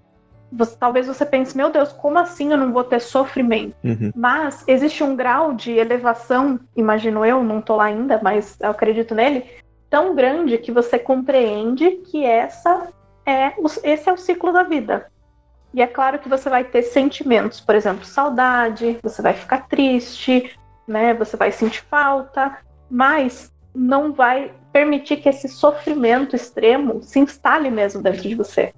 B: Você, talvez você pense, meu Deus, como assim eu não vou ter sofrimento? Uhum. Mas existe um grau de elevação, imagino eu, não estou lá ainda, mas eu acredito nele, tão grande que você compreende que essa é esse é o ciclo da vida. E é claro que você vai ter sentimentos, por exemplo, saudade, você vai ficar triste, né? Você vai sentir falta, mas não vai permitir que esse sofrimento extremo se instale mesmo dentro de você.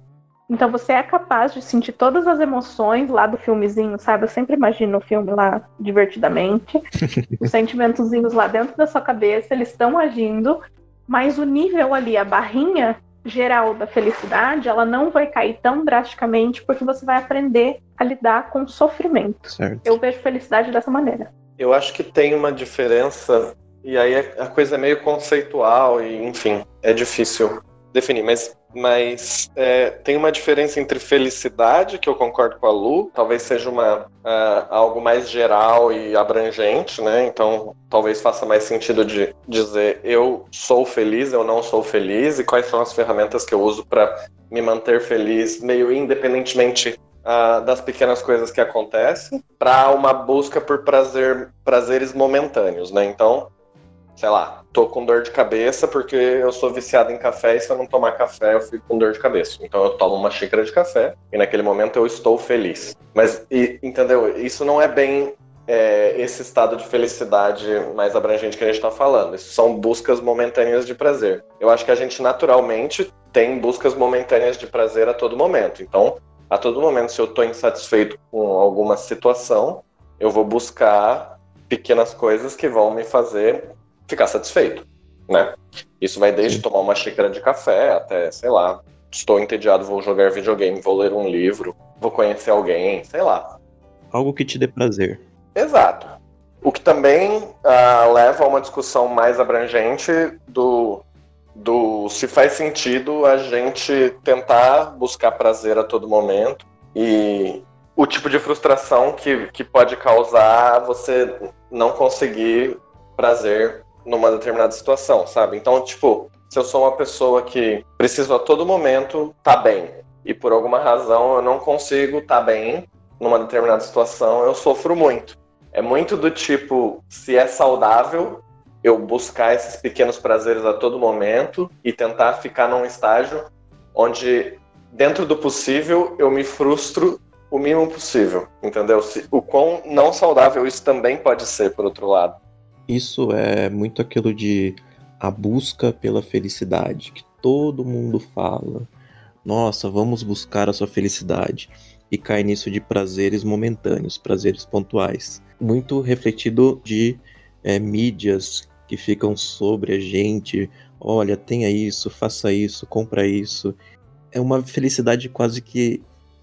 B: Então você é capaz de sentir todas as emoções lá do filmezinho, sabe? Eu sempre imagino o filme lá divertidamente. (laughs) os sentimentozinhos lá dentro da sua cabeça, eles estão agindo, mas o nível ali, a barrinha geral da felicidade, ela não vai cair tão drasticamente porque você vai aprender a lidar com o sofrimento. Certo. Eu vejo felicidade dessa maneira.
C: Eu acho que tem uma diferença e aí a coisa é meio conceitual e, enfim, é difícil definir. Mas, mas é, tem uma diferença entre felicidade, que eu concordo com a Lu, talvez seja uma, uh, algo mais geral e abrangente, né? Então talvez faça mais sentido de dizer eu sou feliz, eu não sou feliz, e quais são as ferramentas que eu uso para me manter feliz, meio independentemente Uh, das pequenas coisas que acontecem para uma busca por prazer, prazeres momentâneos, né? Então, sei lá, tô com dor de cabeça porque eu sou viciado em café e se eu não tomar café eu fico com dor de cabeça. Então eu tomo uma xícara de café e naquele momento eu estou feliz. Mas, e, entendeu? Isso não é bem é, esse estado de felicidade mais abrangente que a gente está falando. Isso são buscas momentâneas de prazer. Eu acho que a gente naturalmente tem buscas momentâneas de prazer a todo momento. Então, a todo momento, se eu estou insatisfeito com alguma situação, eu vou buscar pequenas coisas que vão me fazer ficar satisfeito, né? Isso vai desde tomar uma xícara de café até, sei lá, estou entediado, vou jogar videogame, vou ler um livro, vou conhecer alguém, sei lá.
A: Algo que te dê prazer.
C: Exato. O que também uh, leva a uma discussão mais abrangente do, do se faz sentido a gente tentar buscar prazer a todo momento e o tipo de frustração que, que pode causar você não conseguir prazer numa determinada situação, sabe? Então, tipo, se eu sou uma pessoa que preciso a todo momento estar tá bem e por alguma razão eu não consigo estar tá bem numa determinada situação, eu sofro muito. É muito do tipo, se é saudável, eu buscar esses pequenos prazeres a todo momento e tentar ficar num estágio onde, dentro do possível, eu me frustro o mínimo possível, entendeu? O quão não saudável isso também pode ser, por outro lado.
A: Isso é muito aquilo de a busca pela felicidade, que todo mundo fala. Nossa, vamos buscar a sua felicidade. E cai nisso de prazeres momentâneos, prazeres pontuais. Muito refletido de é, mídias que ficam sobre a gente. Olha, tenha isso, faça isso, compra isso. É uma felicidade quase que.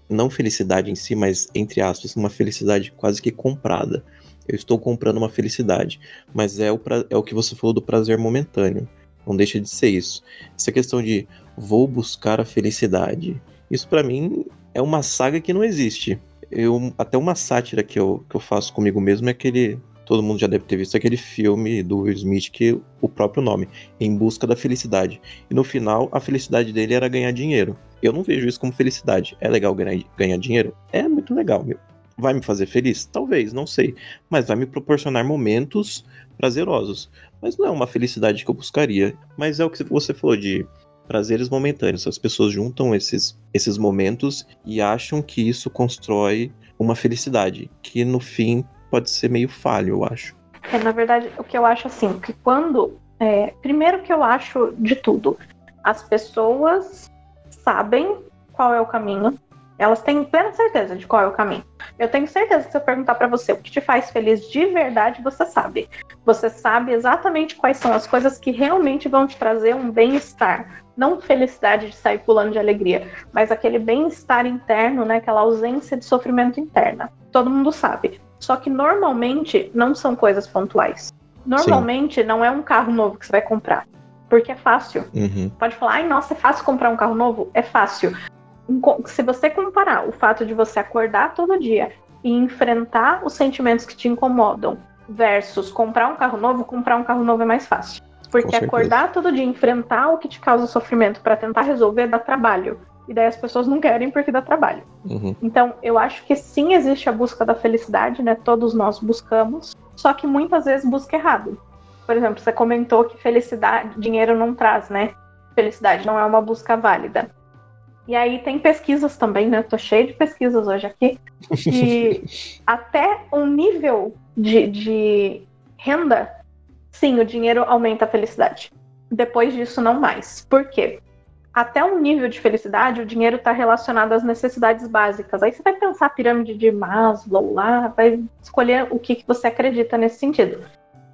A: Não felicidade em si, mas entre aspas, uma felicidade quase que comprada eu estou comprando uma felicidade. Mas é o, pra... é o que você falou do prazer momentâneo. Não deixa de ser isso. Essa questão de vou buscar a felicidade. Isso para mim é uma saga que não existe. Eu, até uma sátira que eu, que eu faço comigo mesmo é aquele. Todo mundo já deve ter visto aquele filme do Will Smith que o próprio nome, Em Busca da Felicidade. E no final, a felicidade dele era ganhar dinheiro. Eu não vejo isso como felicidade. É legal ganhar, ganhar dinheiro? É muito legal, meu. Vai me fazer feliz? Talvez, não sei. Mas vai me proporcionar momentos prazerosos. Mas não é uma felicidade que eu buscaria. Mas é o que você falou de prazeres momentâneos. As pessoas juntam esses, esses momentos e acham que isso constrói uma felicidade, que no fim pode ser meio falho, eu acho.
B: É, na verdade, o que eu acho assim, que quando. É, primeiro que eu acho de tudo, as pessoas sabem qual é o caminho, elas têm plena certeza de qual é o caminho. Eu tenho certeza que se eu perguntar para você o que te faz feliz de verdade, você sabe. Você sabe exatamente quais são as coisas que realmente vão te trazer um bem-estar. Não felicidade de sair pulando de alegria, mas aquele bem-estar interno, né? aquela ausência de sofrimento interna. Todo mundo sabe. Só que normalmente não são coisas pontuais. Normalmente Sim. não é um carro novo que você vai comprar porque é fácil. Uhum. Pode falar, ai, nossa, é fácil comprar um carro novo? É fácil se você comparar o fato de você acordar todo dia e enfrentar os sentimentos que te incomodam versus comprar um carro novo, comprar um carro novo é mais fácil. Porque acordar todo dia, enfrentar o que te causa sofrimento para tentar resolver dá trabalho. E daí as pessoas não querem porque dá trabalho. Uhum. Então, eu acho que sim existe a busca da felicidade, né? Todos nós buscamos, só que muitas vezes busca errado. Por exemplo, você comentou que felicidade, dinheiro não traz, né? Felicidade não é uma busca válida. E aí tem pesquisas também, né? Tô cheio de pesquisas hoje aqui. E (laughs) até um nível de, de renda, sim, o dinheiro aumenta a felicidade. Depois disso, não mais. Por quê? Até um nível de felicidade, o dinheiro está relacionado às necessidades básicas. Aí você vai pensar a pirâmide de Maslow lá, vai escolher o que, que você acredita nesse sentido.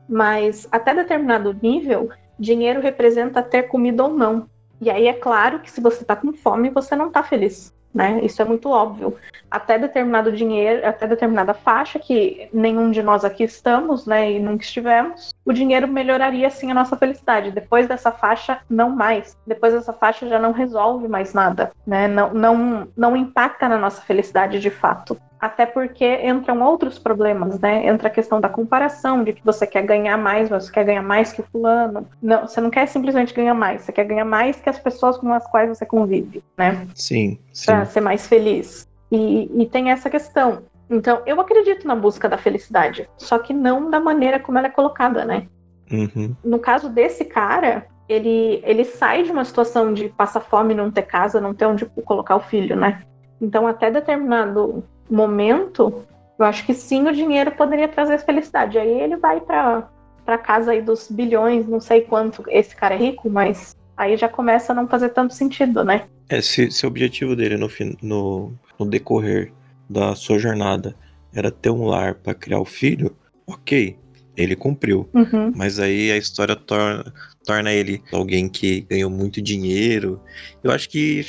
B: Mas até determinado nível, dinheiro representa ter comida ou não. E aí é claro que se você está com fome, você não está feliz. Né? Isso é muito óbvio. Até determinado dinheiro, até determinada faixa que nenhum de nós aqui estamos, né, e nunca estivemos, o dinheiro melhoraria sim a nossa felicidade. Depois dessa faixa, não mais. Depois dessa faixa já não resolve mais nada, né? Não, não, não impacta na nossa felicidade de fato. Até porque entram outros problemas, né? Entra a questão da comparação, de que você quer ganhar mais, você quer ganhar mais que o fulano. Não, você não quer simplesmente ganhar mais, você quer ganhar mais que as pessoas com as quais você convive, né?
A: Sim, sim.
B: Pra ser mais feliz. E, e tem essa questão. Então, eu acredito na busca da felicidade, só que não da maneira como ela é colocada, né?
A: Uhum.
B: No caso desse cara, ele, ele sai de uma situação de passar fome, não ter casa, não ter onde colocar o filho, né? Então, até determinado momento, eu acho que sim, o dinheiro poderia trazer felicidade. Aí ele vai para para casa aí dos bilhões, não sei quanto esse cara é rico, mas aí já começa a não fazer tanto sentido, né?
A: É, se, se o objetivo dele no, no, no decorrer da sua jornada era ter um lar para criar o filho, ok, ele cumpriu.
B: Uhum.
A: Mas aí a história torna, torna ele alguém que ganhou muito dinheiro. Eu acho que,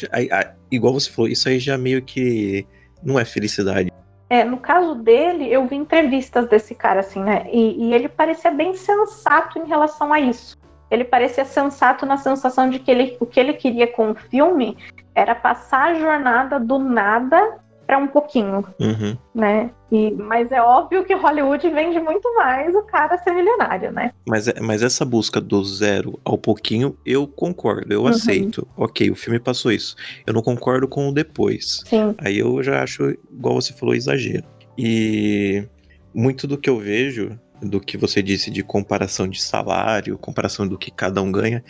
A: igual você falou, isso aí já meio que não é felicidade.
B: É, no caso dele, eu vi entrevistas desse cara, assim, né? E, e, ele parecia bem sensato em relação a isso. Ele parecia sensato na sensação de que ele, o que ele queria com o filme era passar a jornada do nada para um pouquinho,
A: uhum.
B: né? E, mas é óbvio que Hollywood vende muito mais o cara ser milionário, né?
A: Mas, é, mas essa busca do zero ao pouquinho, eu concordo, eu uhum. aceito. Ok, o filme passou isso. Eu não concordo com o depois.
B: Sim.
A: Aí eu já acho, igual você falou, exagero. E muito do que eu vejo, do que você disse de comparação de salário, comparação do que cada um ganha,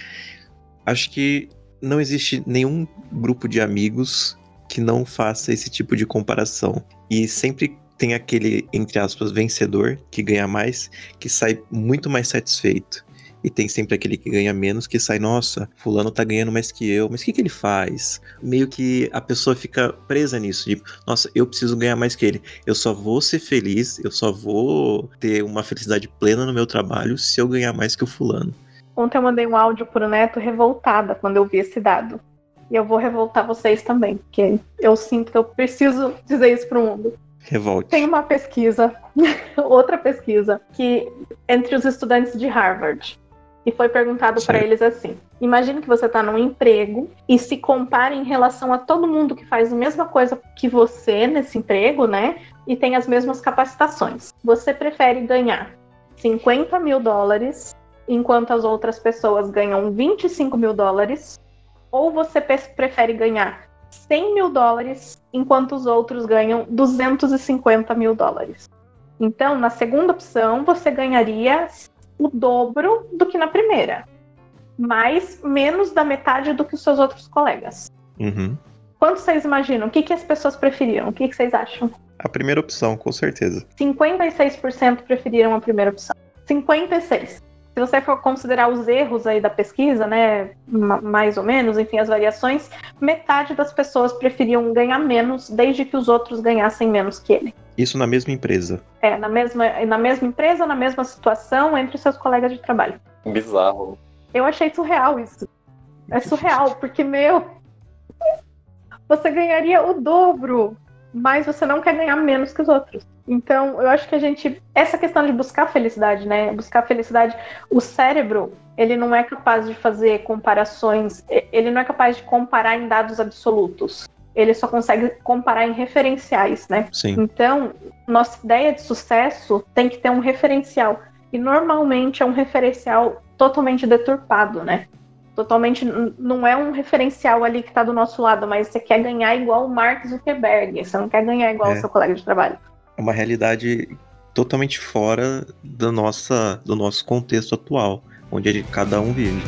A: acho que não existe nenhum grupo de amigos que não faça esse tipo de comparação. E sempre tem aquele, entre aspas, vencedor que ganha mais, que sai muito mais satisfeito. E tem sempre aquele que ganha menos que sai, nossa, fulano tá ganhando mais que eu, mas o que, que ele faz? Meio que a pessoa fica presa nisso, tipo, nossa, eu preciso ganhar mais que ele. Eu só vou ser feliz, eu só vou ter uma felicidade plena no meu trabalho se eu ganhar mais que o fulano.
B: Ontem eu mandei um áudio pro Neto revoltada quando eu vi esse dado. E eu vou revoltar vocês também, porque eu sinto que eu preciso dizer isso pro mundo.
A: Revolte.
B: Tem uma pesquisa, (laughs) outra pesquisa, que entre os estudantes de Harvard. E foi perguntado para eles assim: imagine que você está num emprego e se compare em relação a todo mundo que faz a mesma coisa que você nesse emprego, né? E tem as mesmas capacitações. Você prefere ganhar 50 mil dólares enquanto as outras pessoas ganham 25 mil dólares ou você prefere ganhar 100 mil dólares enquanto os outros ganham 250 mil dólares. Então, na segunda opção, você ganharia o dobro do que na primeira, mas menos da metade do que os seus outros colegas.
A: Uhum.
B: Quanto vocês imaginam? O que, que as pessoas preferiram? O que, que vocês acham?
A: A primeira opção, com certeza.
B: 56% preferiram a primeira opção. 56% se você for considerar os erros aí da pesquisa, né, mais ou menos, enfim, as variações, metade das pessoas preferiam ganhar menos desde que os outros ganhassem menos que ele.
A: Isso na mesma empresa.
B: É, na mesma, na mesma empresa, na mesma situação, entre seus colegas de trabalho.
C: Bizarro.
B: Eu achei surreal isso. É surreal, porque, meu, (laughs) você ganharia o dobro, mas você não quer ganhar menos que os outros. Então, eu acho que a gente. Essa questão de buscar felicidade, né? Buscar felicidade. O cérebro, ele não é capaz de fazer comparações. Ele não é capaz de comparar em dados absolutos. Ele só consegue comparar em referenciais, né?
A: Sim.
B: Então, nossa ideia de sucesso tem que ter um referencial. E normalmente é um referencial totalmente deturpado, né? Totalmente não é um referencial ali que está do nosso lado, mas você quer ganhar igual o Mark Zuckerberg, você não quer ganhar igual o é. seu colega de trabalho
A: uma realidade totalmente fora da nossa, do nosso contexto atual, onde cada um vive.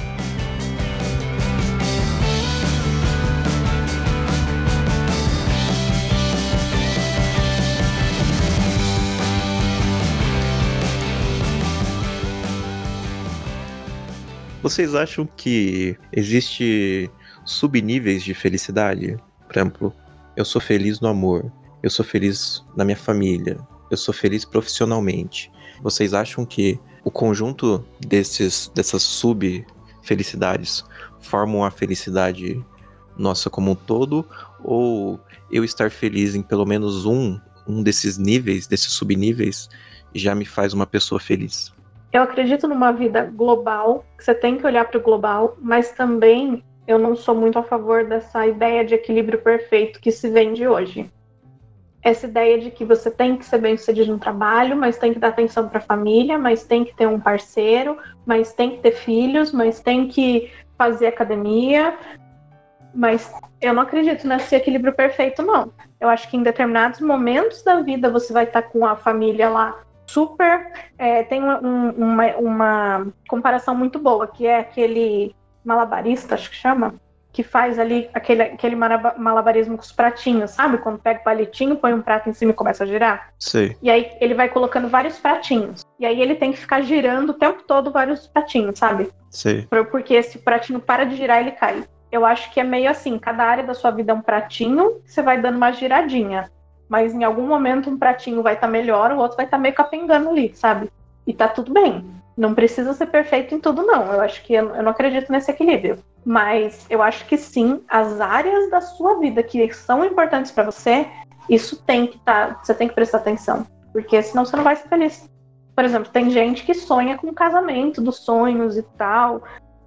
A: Vocês acham que existe subníveis de felicidade? Por exemplo, eu sou feliz no amor, eu sou feliz na minha família, eu sou feliz profissionalmente. Vocês acham que o conjunto desses, dessas sub-felicidades formam a felicidade nossa como um todo? Ou eu estar feliz em pelo menos um, um desses níveis, desses subníveis, já me faz uma pessoa feliz?
B: Eu acredito numa vida global, que você tem que olhar para o global, mas também eu não sou muito a favor dessa ideia de equilíbrio perfeito que se vende hoje essa ideia de que você tem que ser bem sucedido no trabalho, mas tem que dar atenção para a família, mas tem que ter um parceiro, mas tem que ter filhos, mas tem que fazer academia. Mas eu não acredito nesse equilíbrio perfeito, não. Eu acho que em determinados momentos da vida você vai estar com a família lá super. É, tem um, uma, uma comparação muito boa, que é aquele malabarista, acho que chama, que faz ali aquele, aquele malabarismo com os pratinhos, sabe? Quando pega o palitinho, põe um prato em cima e começa a girar.
A: Sim.
B: E aí ele vai colocando vários pratinhos. E aí ele tem que ficar girando o tempo todo vários pratinhos, sabe?
A: Sim.
B: Porque se o pratinho para de girar, ele cai. Eu acho que é meio assim, cada área da sua vida é um pratinho, você vai dando uma giradinha. Mas em algum momento um pratinho vai estar tá melhor, o outro vai estar tá meio capengando ali, sabe? E tá tudo bem. Não precisa ser perfeito em tudo, não. Eu acho que eu, não acredito nesse equilíbrio. Mas eu acho que sim, as áreas da sua vida que são importantes para você, isso tem que estar. Tá, você tem que prestar atenção. Porque senão você não vai ser feliz. Por exemplo, tem gente que sonha com o casamento dos sonhos e tal.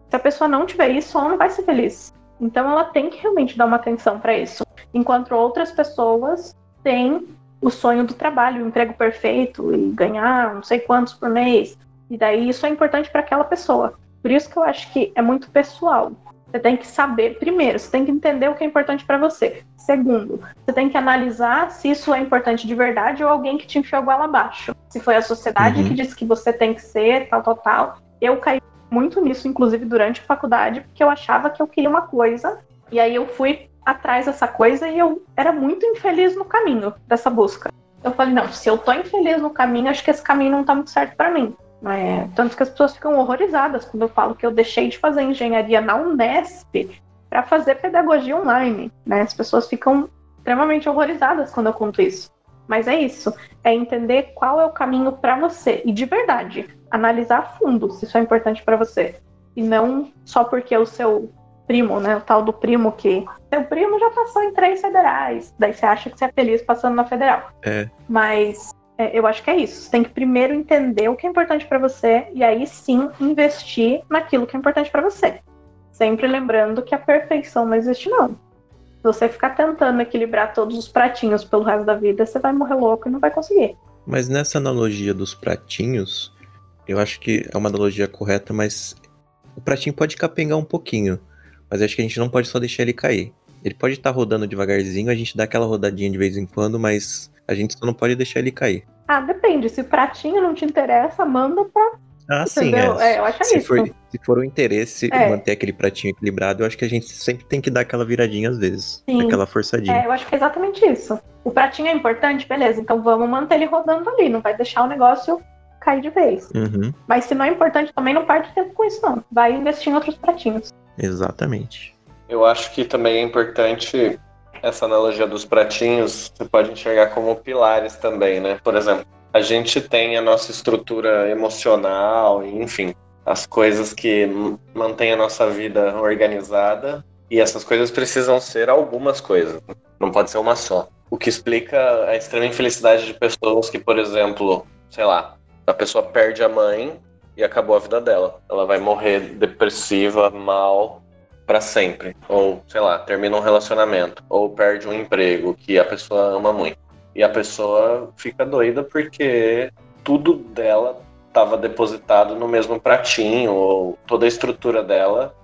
B: Se a pessoa não tiver isso, ela não vai ser feliz. Então ela tem que realmente dar uma atenção para isso. Enquanto outras pessoas têm o sonho do trabalho, o emprego perfeito e ganhar não sei quantos por mês. E daí isso é importante para aquela pessoa. Por isso que eu acho que é muito pessoal. Você tem que saber, primeiro, você tem que entender o que é importante para você. Segundo, você tem que analisar se isso é importante de verdade ou alguém que te enfiou a goela abaixo. Se foi a sociedade uhum. que disse que você tem que ser, tal, tal, tal. Eu caí muito nisso, inclusive durante a faculdade, porque eu achava que eu queria uma coisa, e aí eu fui atrás dessa coisa e eu era muito infeliz no caminho dessa busca. Eu falei, não, se eu tô infeliz no caminho, acho que esse caminho não tá muito certo para mim. É, tanto que as pessoas ficam horrorizadas quando eu falo que eu deixei de fazer engenharia na Unesp para fazer pedagogia online. Né? As pessoas ficam extremamente horrorizadas quando eu conto isso. Mas é isso, é entender qual é o caminho para você e de verdade analisar a fundo se isso é importante para você e não só porque o seu primo, né, o tal do primo que seu primo já passou em três federais, daí você acha que você é feliz passando na federal.
A: É.
B: Mas é, eu acho que é isso. Você tem que primeiro entender o que é importante para você e aí sim investir naquilo que é importante para você. Sempre lembrando que a perfeição não existe, não. Se você ficar tentando equilibrar todos os pratinhos pelo resto da vida, você vai morrer louco e não vai conseguir.
A: Mas nessa analogia dos pratinhos, eu acho que é uma analogia correta, mas o pratinho pode capengar um pouquinho. Mas acho que a gente não pode só deixar ele cair. Ele pode estar tá rodando devagarzinho, a gente dá aquela rodadinha de vez em quando, mas a gente só não pode deixar ele cair.
B: Ah, depende. Se o pratinho não te interessa, manda pra.
A: Ah, Entendeu? sim. É. é. eu acho se isso. For, se for o interesse é. manter aquele pratinho equilibrado, eu acho que a gente sempre tem que dar aquela viradinha às vezes. Sim. Aquela forçadinha.
B: É, eu acho que é exatamente isso. O pratinho é importante, beleza. Então vamos manter ele rodando ali. Não vai deixar o negócio cair de vez.
A: Uhum.
B: Mas se não é importante, também não perde tempo com isso, não. Vai investir em outros pratinhos.
A: Exatamente.
C: Eu acho que também é importante essa analogia dos pratinhos, você pode enxergar como pilares também, né? Por exemplo, a gente tem a nossa estrutura emocional, enfim, as coisas que mantêm a nossa vida organizada, e essas coisas precisam ser algumas coisas, não pode ser uma só. O que explica a extrema infelicidade de pessoas que, por exemplo, sei lá, a pessoa perde a mãe e acabou a vida dela. Ela vai morrer depressiva, mal, para sempre, ou sei lá, termina um relacionamento, ou perde um emprego que a pessoa ama muito. E a pessoa fica doida porque tudo dela estava depositado no mesmo pratinho, ou toda a estrutura dela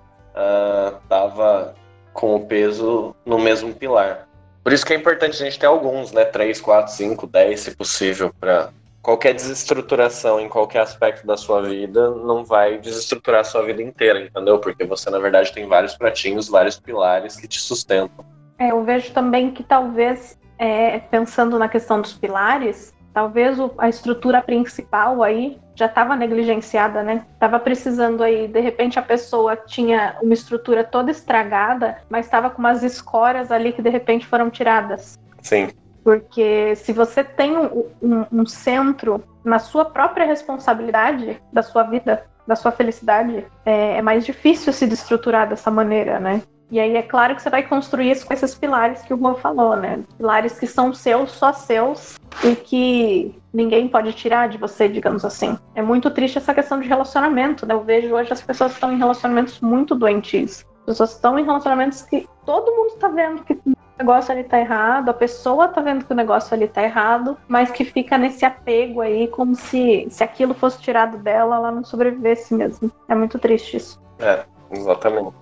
C: estava uh, com o peso no mesmo pilar. Por isso que é importante a gente ter alguns, né? 3, 4, 5, 10, se possível, para qualquer desestruturação em qualquer aspecto da sua vida não vai desestruturar a sua vida inteira, entendeu? Porque você, na verdade, tem vários pratinhos, vários pilares que te sustentam.
B: É, eu vejo também que talvez, é, pensando na questão dos pilares, talvez a estrutura principal aí já estava negligenciada, né? Tava precisando aí, de repente a pessoa tinha uma estrutura toda estragada, mas estava com umas escoras ali que de repente foram tiradas.
C: Sim.
B: Porque se você tem um, um, um, centro na sua própria responsabilidade da sua vida, da sua felicidade, é, é, mais difícil se destruturar dessa maneira, né? E aí é claro que você vai construir isso com esses pilares que o Juan falou, né? Pilares que são seus, só seus, e que ninguém pode tirar de você, digamos assim. É muito triste essa questão de relacionamento, né? Eu vejo hoje as pessoas estão em relacionamentos muito doentios. As pessoas estão em relacionamentos que todo mundo está vendo que negócio ali tá errado, a pessoa tá vendo que o negócio ali tá errado, mas que fica nesse apego aí, como se, se aquilo fosse tirado dela, ela não sobrevivesse mesmo. É muito triste isso.
C: É, exatamente.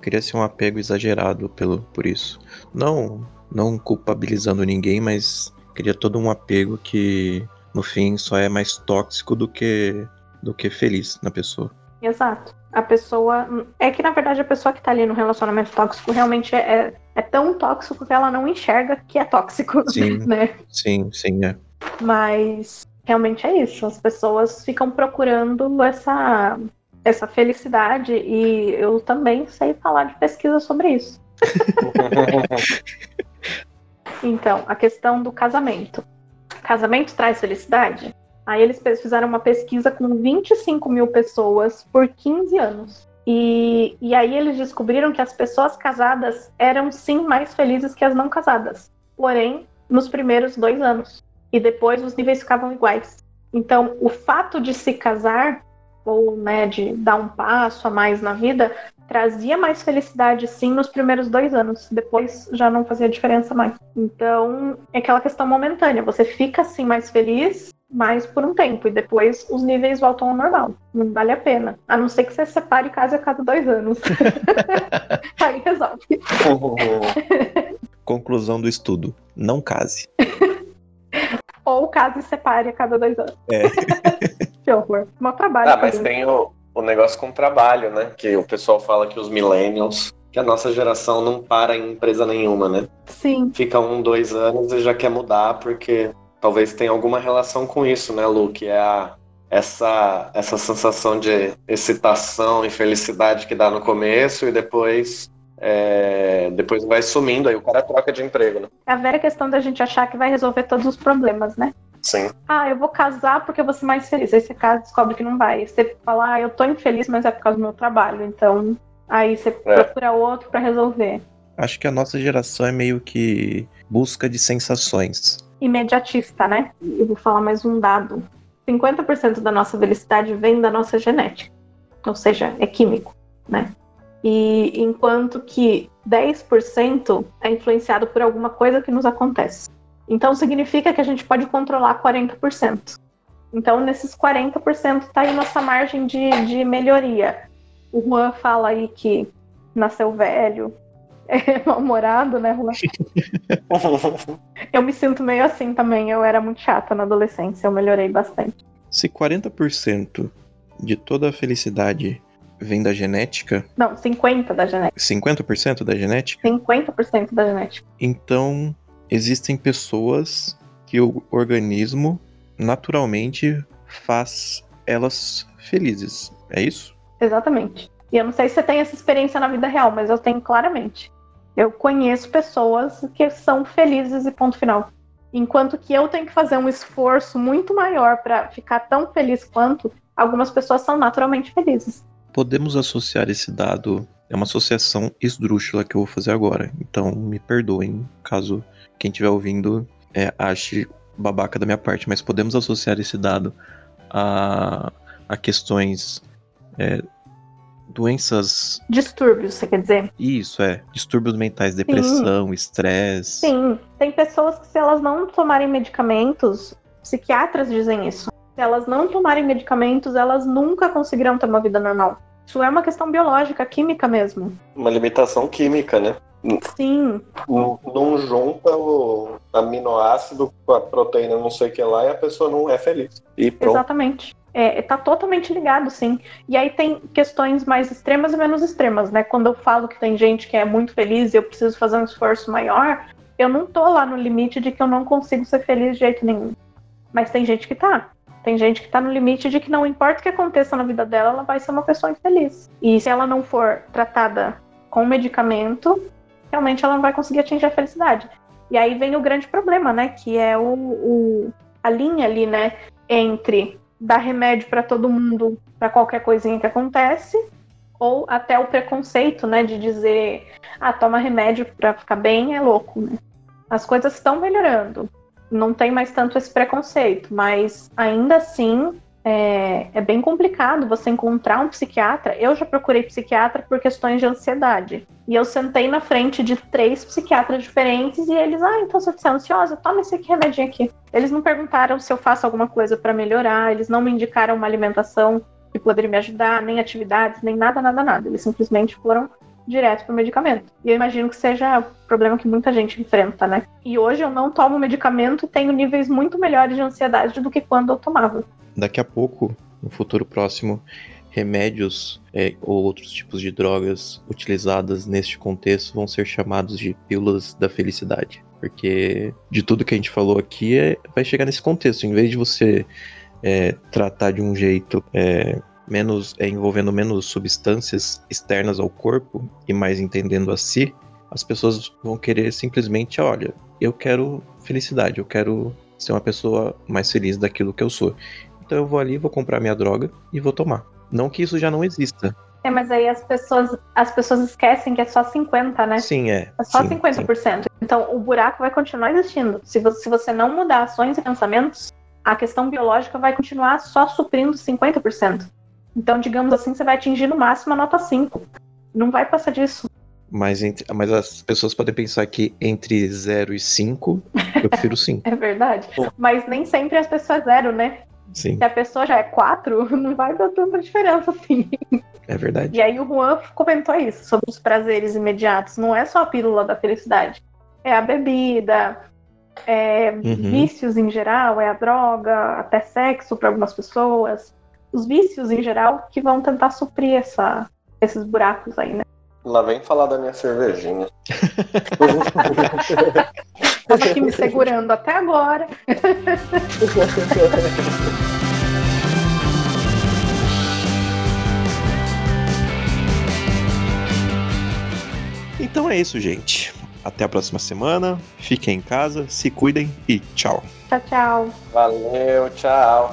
A: Queria ser um apego exagerado pelo, por isso. Não, não culpabilizando ninguém, mas queria todo um apego que no fim só é mais tóxico do que do que feliz na pessoa.
B: Exato. A pessoa. É que na verdade a pessoa que tá ali no relacionamento tóxico realmente é, é, é tão tóxico que ela não enxerga que é tóxico. (laughs)
A: Sim.
B: Né?
A: Sim, sim, é.
B: Mas realmente é isso. As pessoas ficam procurando essa, essa felicidade e eu também sei falar de pesquisa sobre isso. (laughs) então, a questão do casamento. Casamento traz felicidade? Aí eles fizeram uma pesquisa com 25 mil pessoas por 15 anos. E, e aí eles descobriram que as pessoas casadas eram sim mais felizes que as não casadas. Porém, nos primeiros dois anos. E depois os níveis ficavam iguais. Então, o fato de se casar, ou né, de dar um passo a mais na vida, trazia mais felicidade sim nos primeiros dois anos. Depois já não fazia diferença mais. Então, é aquela questão momentânea. Você fica assim mais feliz, mas por um tempo. E depois os níveis voltam ao normal. Não vale a pena. A não ser que você separe e case a cada dois anos. (laughs) Aí resolve. (laughs)
A: Conclusão do estudo: não case. (laughs)
B: Ou case e separe a cada dois anos.
A: É.
B: que horror. Mal trabalho.
C: Ah, mas tem o, o negócio com o trabalho, né? Que o pessoal fala que os millennials, que a nossa geração não para em empresa nenhuma, né?
B: Sim.
C: Fica um, dois anos e já quer mudar, porque talvez tenha alguma relação com isso, né, Lu? Que é a, essa, essa sensação de excitação e felicidade que dá no começo e depois é, depois vai sumindo, aí o cara troca de emprego, né?
B: É a velha questão da gente achar que vai resolver todos os problemas, né?
C: Sim.
B: Ah, eu vou casar porque eu vou ser mais feliz. Aí você casa e descobre que não vai. Você fala, ah, eu tô infeliz, mas é por causa do meu trabalho. Então, aí você
C: É.
B: procura outro pra resolver.
A: Acho que a nossa geração é meio que busca de sensações.
B: Imediatista, né? Eu vou falar mais um dado. 50% da nossa felicidade vem da nossa genética. Ou seja, é químico, né? E enquanto que 10% é influenciado por alguma coisa que nos acontece. Então significa que a gente pode controlar 40%. Então, nesses 40% está aí nossa margem de, de melhoria. O Juan fala aí que nasceu velho, (laughs) é mal-humorado, né, Juan? (laughs) Eu me sinto meio assim também. Eu era muito chata na adolescência, eu melhorei bastante.
A: Se 40% de toda a felicidade vem da genética,
B: Não, 50% da genética.
A: 50% da genética,
B: 50% da genética.
A: então existem pessoas que o organismo naturalmente faz elas felizes. É isso?
B: Exatamente. E eu não sei se você tem essa experiência na vida real, mas eu tenho claramente. Eu conheço pessoas que são felizes e ponto final. Enquanto que eu tenho que fazer um esforço muito maior para ficar tão feliz quanto, algumas pessoas são naturalmente felizes.
A: Podemos associar esse dado. É uma associação esdrúxula que eu vou fazer agora. Então me perdoem caso quem estiver ouvindo é, ache babaca da minha parte, mas podemos associar esse dado a, a questões. é, doenças.
B: Distúrbios, você quer dizer?
A: Isso, é. Distúrbios mentais, depressão, estresse.
B: Sim, tem pessoas que se elas não tomarem medicamentos, psiquiatras dizem isso. Se elas não tomarem medicamentos, elas nunca conseguirão ter uma vida normal. Isso é uma questão biológica, química mesmo.
C: Uma limitação química, né?
B: Sim,
C: Não não junta o aminoácido com a proteína não sei o que lá e a pessoa não é feliz. E pronto.
B: exatamente. É, tá totalmente ligado, sim. E aí tem questões mais extremas e menos extremas, né? Quando eu falo que tem gente que é muito feliz e eu preciso fazer um esforço maior, eu não tô lá no limite de que eu não consigo ser feliz de jeito nenhum. Mas tem gente que tá. Tem gente que tá no limite de que não importa o que aconteça na vida dela, ela vai ser uma pessoa infeliz. E se ela não for tratada com medicamento, realmente ela não vai conseguir atingir a felicidade. E aí vem o grande problema, né? Que é o, o- a linha ali, né? Entre dar remédio para todo mundo, para qualquer coisinha que acontece, ou até o preconceito, né? De dizer, ah, toma remédio para ficar bem, é louco, né? As coisas estão melhorando. Não tem mais tanto esse preconceito, mas ainda assim é, é bem complicado você encontrar um psiquiatra. Eu já procurei psiquiatra por questões de ansiedade. E eu sentei na frente de três psiquiatras diferentes e eles, ah, então se você é ansiosa, toma esse remedinho aqui. Eles não perguntaram se eu faço alguma coisa para melhorar, eles não me indicaram uma alimentação que poderia me ajudar, nem atividades, nem nada, nada, nada. Eles simplesmente foram direto pro medicamento. E eu imagino que seja o problema que muita gente enfrenta, né? E hoje eu não tomo medicamento e tenho níveis muito melhores de ansiedade do que quando eu tomava.
A: Daqui a pouco, no futuro próximo, remédios é, ou outros tipos de drogas utilizadas neste contexto vão ser chamados de pílulas da felicidade. Porque de tudo que a gente falou aqui é, vai chegar nesse contexto. Em vez de você é, tratar de um jeito é, menos é, envolvendo menos substâncias externas ao corpo e mais entendendo a si, as pessoas vão querer simplesmente, olha, eu quero felicidade, eu quero ser uma pessoa mais feliz daquilo que eu sou. Então eu vou ali, vou comprar minha droga e vou tomar. Não que isso já não exista.
B: É, mas aí as pessoas, as pessoas esquecem que é só 50, né?
A: Sim, é.
B: É só
A: sim,
B: 50%. Sim. Então o buraco vai continuar existindo. Se você, se você não mudar ações e pensamentos, a questão biológica vai continuar só suprindo 50%. Então, digamos assim, você vai atingir no máximo a nota 5. Não vai passar disso.
A: Mas, entre, mas as pessoas podem pensar que entre 0 e 5, eu prefiro (laughs) 5.
B: é verdade. Mas nem sempre as pessoas é zero, né?
A: Sim.
B: Se a pessoa já é 4, (laughs) não vai dar tanta diferença assim.
A: É verdade.
B: E aí o Juan comentou isso, sobre os prazeres imediatos. Não é só a pílula da felicidade. É a bebida, é uhum. vícios em geral, é a droga, até sexo para algumas pessoas. Os vícios em geral que vão tentar suprir essa, esses buracos aí, né?
C: Lá vem falar da minha cervejinha. (laughs)
B: Tava aqui me segurando até agora. (laughs)
A: Então é isso, gente. Até a próxima semana. Fiquem em casa, se cuidem e tchau.
B: Tchau, tchau.
C: Valeu, tchau.